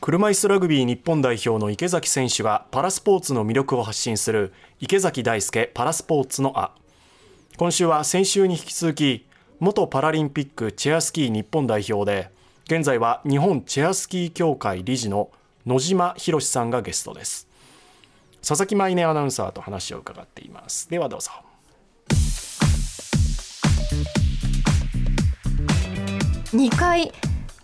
車椅子ラグビー日本代表の池崎選手がパラスポーツの魅力を発信する池崎大輔パラスポーツのあ今週は先週に引き続き元パラリンピックチェアスキー日本代表で現在は日本チェアスキー協会理事の野島博さんがゲストです。佐々木舞音アナウンサーと話を伺っています。ではどうぞ。2回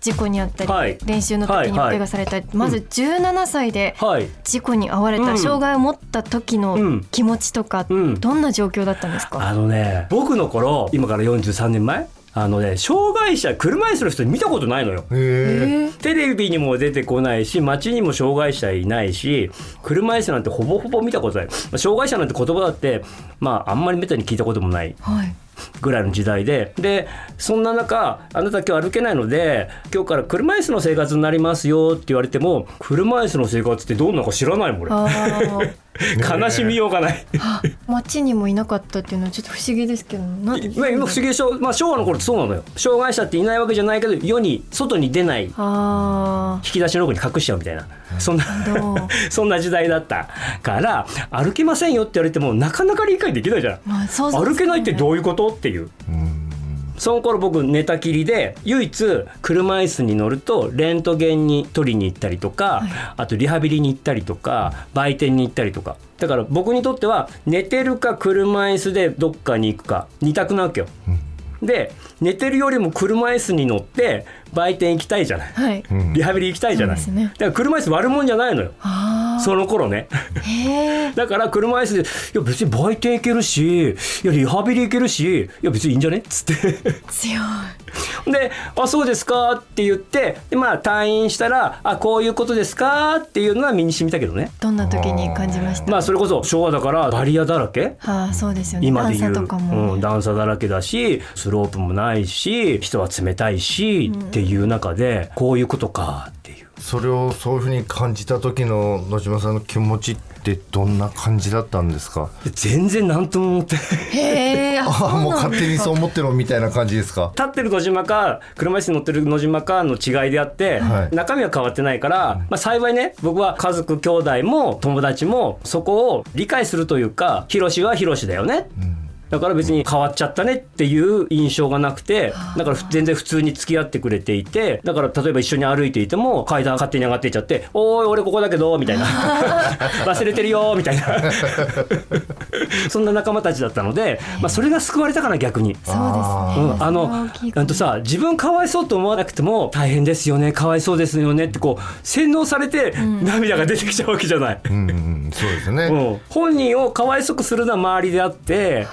事故にあったり、はい、練習の時に怪我されたり、まず17歳で事故に遭われた、障害を持った時の気持ちとか、うん、どんな状況だったんですか？あのね僕の頃今から43年前あのね障害者車椅子の人見たことないのよ。テレビにも出てこないし街にも障害者いないし車椅子なんてほぼほぼ見たことない、まあ、障害者なんて言葉だってまああんまりめったに聞いたこともない、はいぐらいの時代で。でそんな中あなた今日歩けないので今日から車椅子の生活になりますよって言われても車椅子の生活ってどんなか知らないもん俺。悲しみようがない。街にもいなかったっていうのはちょっと不思議ですけどな今不思議でしょ、まあ、昭和の頃ってそうなのよ。障害者っていないわけじゃないけど世に外に出ない。引き出しの奥に隠しちゃうみたいな。そんな そんな時代だったから歩けませんよって言われてもなかなか理解できないじゃん、まあね、歩けないってどういうことっていう。うんその頃僕寝たきりで唯一車椅子に乗るとレントゲンに取りに行ったりとか、はい、あとリハビリに行ったりとか売店に行ったりとか。だから僕にとっては寝てるか車椅子でどっかに行くか2択なわけよ。で寝てるよりも車椅子に乗って売店行きたいじゃない、はい、リハビリ行きたいじゃない、ね、だから車椅子悪もんじゃないのよその頃ね。だから車椅子で「いや別に売店行けるしいやリハビリ行けるしいや別にいいんじゃね?」っつって。強い。で「あそうですか」って言ってでまあ退院したら「あこういうことですか」っていうのは身に染みたけどね。どんな時に感じました？まあそれこそ昭和だからバリアだらけ？はあそうですよね。今で言う段差,、うん、段差だらけだしスロープもないし人は冷たいし、うん、っていう中でこういうことかってそれをそういうふうに感じた時の野島さんの気持ちってどんな感じだったんですか？全然何とも思ってへえあもう勝手にそう思ってるみたいな感じですか？立ってる野島か車椅子に乗ってる野島かの違いであって、はい、中身は変わってないから、まあ、幸いね僕は家族兄弟も友達もそこを理解するというかヒロシはヒロシだよね、うんだから別に変わっちゃったねっていう印象がなくてだから全然普通に付き合ってくれていてだから例えば一緒に歩いていても階段勝手に上がっていっちゃって「おい俺ここだけど」みたいな「忘れてるよ」みたいな。そんな仲間たちだったので、まあ、それが救われたかな逆に。そうですね、うん、あのあとさ自分かわいそうと思わなくても大変ですよねかわいそうですよねってこう洗脳されて涙が出てきちゃうわけじゃない。うん、うん、そうですね、うん、本人をかわいそうくするのは周りであって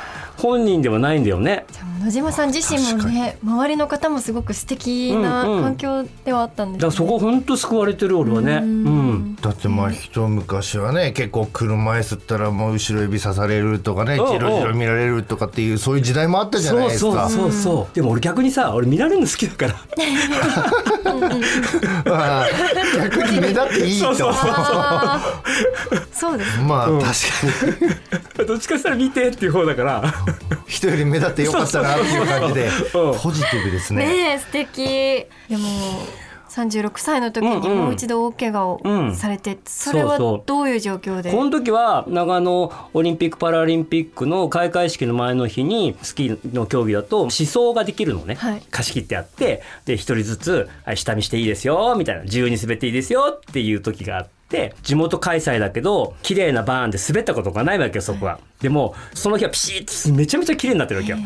本人ではないんだよね。野島さん自身もね周りの方もすごく素敵な環境ではあったんです、ね、だからそこ本当救われてる俺はね、うん、だってまあ人昔はね結構車椅子ったらもう後ろ指刺されるとかねじろじろ見られるとかっていうそういう時代もあったじゃないですか。そうそうそうでも俺逆にさ俺見られるの好きだから。まあ、逆に目立っていいとそう。そうですまあ、確かに どっちかしたら見てっていう方だから。人より目立ってよかったなっていう感じで。ポジティブですね。ね素敵。でも36歳の時にもう一度大怪我をされて、うん、それはどういう状況で？この時は長野オリンピック・パラリンピックの開会式の前の日にスキーの競技だと思想ができるのね、はい、貸し切ってあってで一人ずつ「下見していいですよ」みたいな「自由に滑っていいですよ」っていう時があって。地元開催だけど綺麗なバーンで滑ったことがないわけよそこは、でもその日はピシッとめちゃめちゃ綺麗になってるわけよ、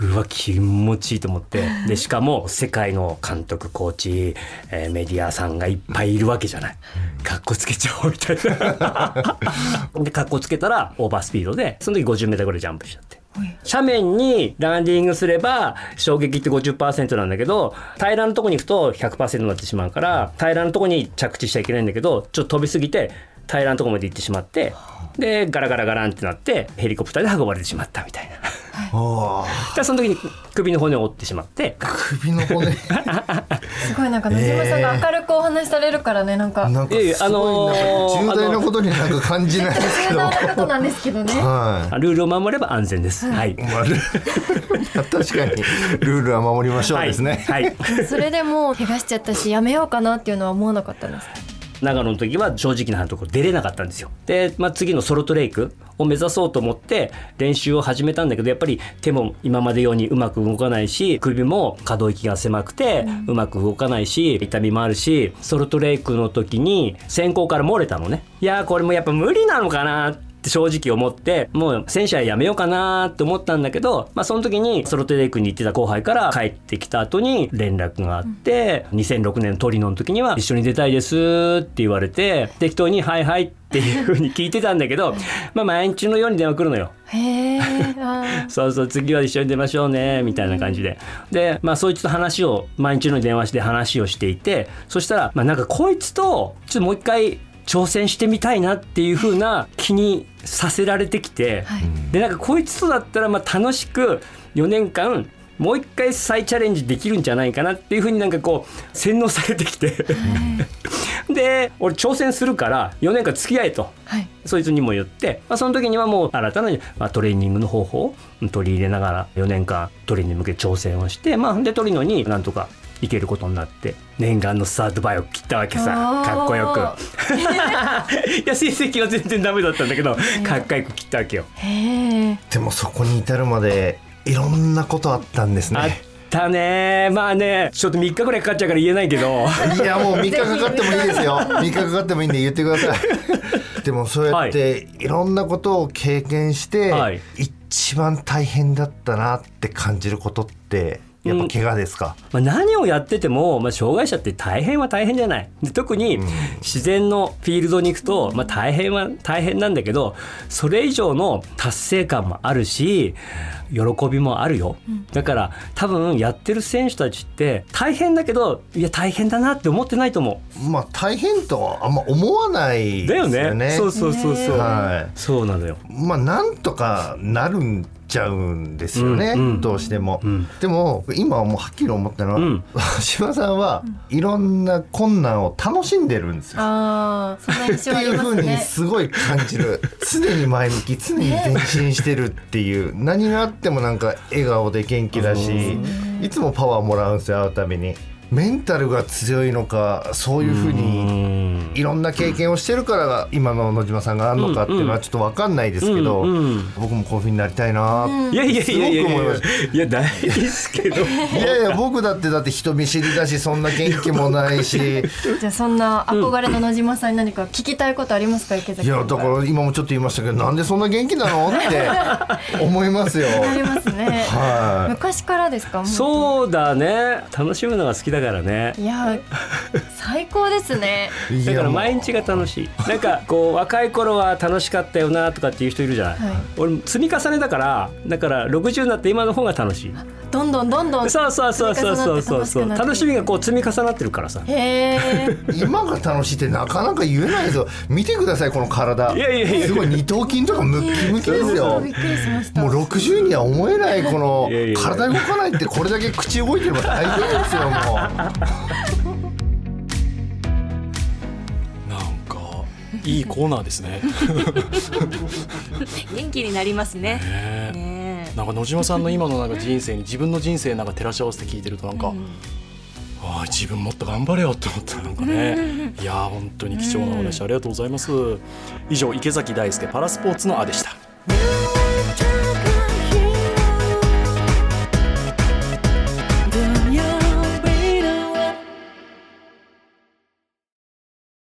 うわ気持ちいいと思って。でしかも世界の監督コーチ、えー、メディアさんがいっぱいいるわけじゃない。かっこつけちゃおうみたいな。でかっこつけたらオーバースピードでその時 50m ぐらいジャンプしちゃって斜面にランディングすれば衝撃って50%なんだけど平らなとこに行くと100%になってしまうから平らなとこに着地しちゃいけないんだけどちょっと飛びすぎて平らなとこまで行ってしまってでガラガラガランってなってヘリコプターで運ばれてしまったみたいな。じゃその時に首の骨を折ってしまって。首の骨？すごいなんか野島さんが明るくお話しされるからねなんか、なんかあのー、重大なことになんか感じないですけど。重大なことなんですけどね、はい、ルールを守れば安全です、はい、まあ、確かに。ルールは守りましょうですね、はい、はい、それでも怪我しちゃったしやめようかなっていうのは思わなかったんです長野の時は正直なところ出れなかったんですよ。で、まあ、次のソルトレイクを目指そうと思って練習を始めたんだけどやっぱり手も今までようにうまく動かないし首も可動域が狭くてうまく動かないし痛みもあるしソルトレイクの時に先行から漏れたのね。いやこれもやっぱ無理なのかなってって正直思ってもう戦車やめようかなって思ったんだけど、まあ、その時にソロテレイクに行ってた後輩から帰ってきた後に連絡があって、うん、2006年トリノの時には一緒に出たいですって言われて適当に「はいはい」っていうふうに聞いてたんだけど、まあ毎日のように電話来るのよ。へ そうそう次は一緒に出ましょうねみたいな感じで。でまあそいつと話を毎日の電話して話をしていてそしたらまあなんかこいつとちょっともう一回挑戦してみたいなっていう風な気にさせられてきて、はい、でなんかこいつとだったらまあ楽しく4年間もう一回再チャレンジできるんじゃないかなっていうふうになんかこう洗脳されてきてで俺挑戦するから4年間付き合えと、はい、そいつにも言って、まあ、その時にはもう新たな、まあ、トレーニングの方法を取り入れながら4年間トレーニングに向け挑戦をして、まあ、でトリノになんとか行けることになって念願のスタートバイを切ったわけさ。かっこよく。いや成績は全然ダメだったんだけどかっこよく切ったわけよ。でもそこに至るまでいろんなことあったんですね。あったね。まあねちょっと3日ぐらいかかっちゃうから言えないけど。いやもう3日かかってもいいですよ。3日かかってもいいんで言ってください。でもそうやっていろんなことを経験して、はい、一番大変だったなって感じることってやっぱ怪我ですか、うん、まあ、何をやってても、まあ、障害者って大変は大変じゃない。で特に自然のフィールドに行くと、まあ、大変は大変なんだけどそれ以上の達成感もあるし喜びもあるよ、だから多分やってる選手たちって大変だけどいや大変だなって思ってないと思う。まあ大変とはあんま思わないですよね。だよね。そうそうそうそう、はい、そうなのよ。まあなんとかなるんちゃうんですよね、うんうん、どうしても、うん、でも今はもうはっきり思ったのは、うん、島さんはいろんな困難を楽しんでるんですよ。あそね、っていうふうにすごい感じる。常に前向き常に前進してるっていう。何があってもなんか笑顔で元気だしいつもパワーもらうんですよ会うたびに。メンタルが強いのかそういうふうにいろんな経験をしてるから今の野島さんがあるのかっていうのはちょっと分かんないですけど、僕もこういうふうになりたいなっていやいやいやいやいやないですけど いやいや僕だってだって人見知りだしそんな元気もないし じゃあそんな憧れの野島さんに何か聞きたいことありますか池崎いやだから今もちょっと言いましたけどなんでそんな元気なのって 思いますよ。ありますね。はい。昔からですか。そうだね。楽しむのが好きだからね。いや 最高ですね。だから毎日が楽しい。なんかこう若い頃は楽しかったよなとかっていう人いるじゃない、はい、俺積み重ねだからだから60になって今の方が楽しい。どんどんどんどんそうそうそうそうそうそう。そう楽しみがこう積み重なってるからさ。へえ今が楽しいってなかなか言えないですよ見てくださいこの体。いやいやいや。すごい二頭筋とかムッキムキですよ。びっくりしました。もう60には思えないこの体動かないってこれだけ口動いてれば大変ですよもういいコーナーですね。元気になりますね。ねなんか野島さんの今のなんか人生に自分の人生なんか照らし合わせて聞いてるとなんか、うん、ああ自分もっと頑張れよって思った。なんかね、いや本当に貴重なお話ありがとうございます。以上池崎大輔パラスポーツのあでした